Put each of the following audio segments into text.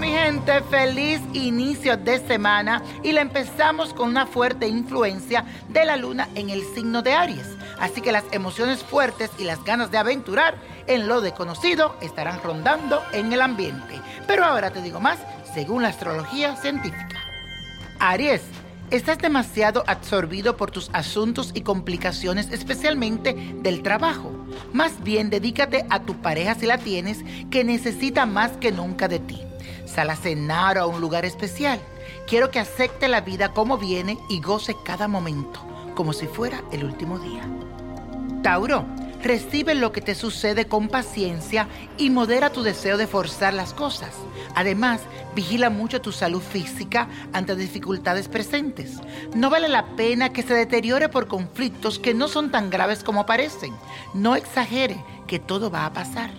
deseándote feliz inicio de semana y la empezamos con una fuerte influencia de la luna en el signo de Aries. Así que las emociones fuertes y las ganas de aventurar en lo desconocido estarán rondando en el ambiente. Pero ahora te digo más según la astrología científica. Aries, estás demasiado absorbido por tus asuntos y complicaciones, especialmente del trabajo. Más bien dedícate a tu pareja si la tienes, que necesita más que nunca de ti. Sal a cenar o a un lugar especial. Quiero que acepte la vida como viene y goce cada momento, como si fuera el último día. Tauro, Recibe lo que te sucede con paciencia y modera tu deseo de forzar las cosas. Además, vigila mucho tu salud física ante dificultades presentes. No vale la pena que se deteriore por conflictos que no son tan graves como parecen. No exagere que todo va a pasar.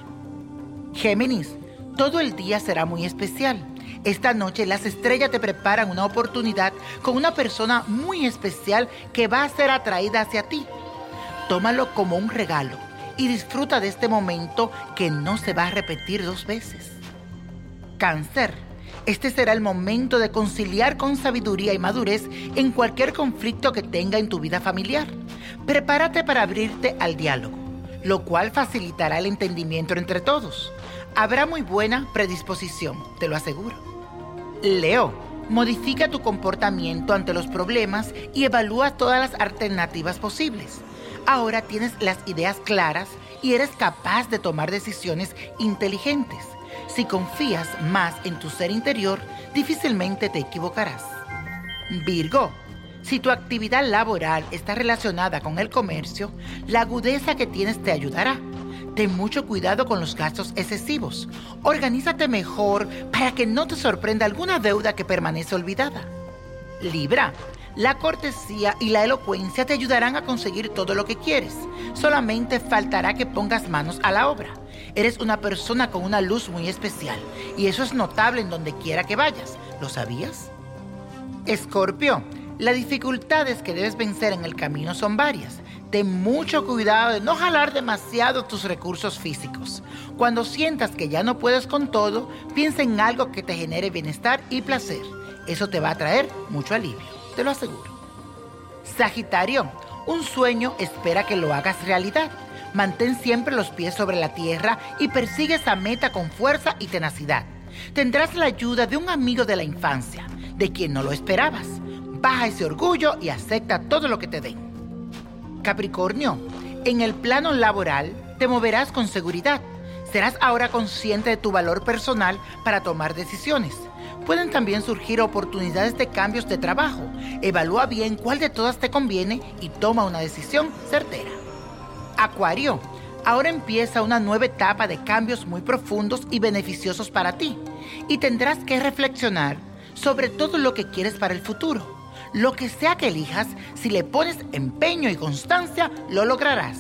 Géminis, todo el día será muy especial. Esta noche las estrellas te preparan una oportunidad con una persona muy especial que va a ser atraída hacia ti tómalo como un regalo y disfruta de este momento que no se va a repetir dos veces. Cáncer. Este será el momento de conciliar con sabiduría y madurez en cualquier conflicto que tenga en tu vida familiar. Prepárate para abrirte al diálogo, lo cual facilitará el entendimiento entre todos. Habrá muy buena predisposición, te lo aseguro. Leo, modifica tu comportamiento ante los problemas y evalúa todas las alternativas posibles. Ahora tienes las ideas claras y eres capaz de tomar decisiones inteligentes. Si confías más en tu ser interior, difícilmente te equivocarás. Virgo, si tu actividad laboral está relacionada con el comercio, la agudeza que tienes te ayudará. Ten mucho cuidado con los gastos excesivos. Organízate mejor para que no te sorprenda alguna deuda que permanece olvidada. Libra, la cortesía y la elocuencia te ayudarán a conseguir todo lo que quieres. Solamente faltará que pongas manos a la obra. Eres una persona con una luz muy especial y eso es notable en donde quiera que vayas. ¿Lo sabías? Escorpio, las dificultades que debes vencer en el camino son varias. Ten mucho cuidado de no jalar demasiado tus recursos físicos. Cuando sientas que ya no puedes con todo, piensa en algo que te genere bienestar y placer. Eso te va a traer mucho alivio te lo aseguro. Sagitario, un sueño espera que lo hagas realidad. Mantén siempre los pies sobre la tierra y persigue esa meta con fuerza y tenacidad. Tendrás la ayuda de un amigo de la infancia, de quien no lo esperabas. Baja ese orgullo y acepta todo lo que te den. Capricornio, en el plano laboral te moverás con seguridad. Serás ahora consciente de tu valor personal para tomar decisiones pueden también surgir oportunidades de cambios de trabajo. Evalúa bien cuál de todas te conviene y toma una decisión certera. Acuario, ahora empieza una nueva etapa de cambios muy profundos y beneficiosos para ti. Y tendrás que reflexionar sobre todo lo que quieres para el futuro. Lo que sea que elijas, si le pones empeño y constancia, lo lograrás.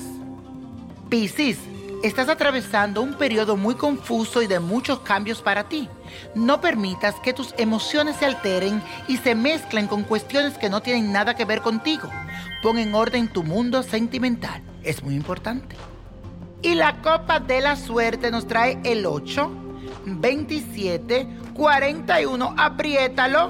Piscis, Estás atravesando un periodo muy confuso y de muchos cambios para ti. No permitas que tus emociones se alteren y se mezclen con cuestiones que no tienen nada que ver contigo. Pon en orden tu mundo sentimental. Es muy importante. Y la copa de la suerte nos trae el 8, 27, 41, apriétalo,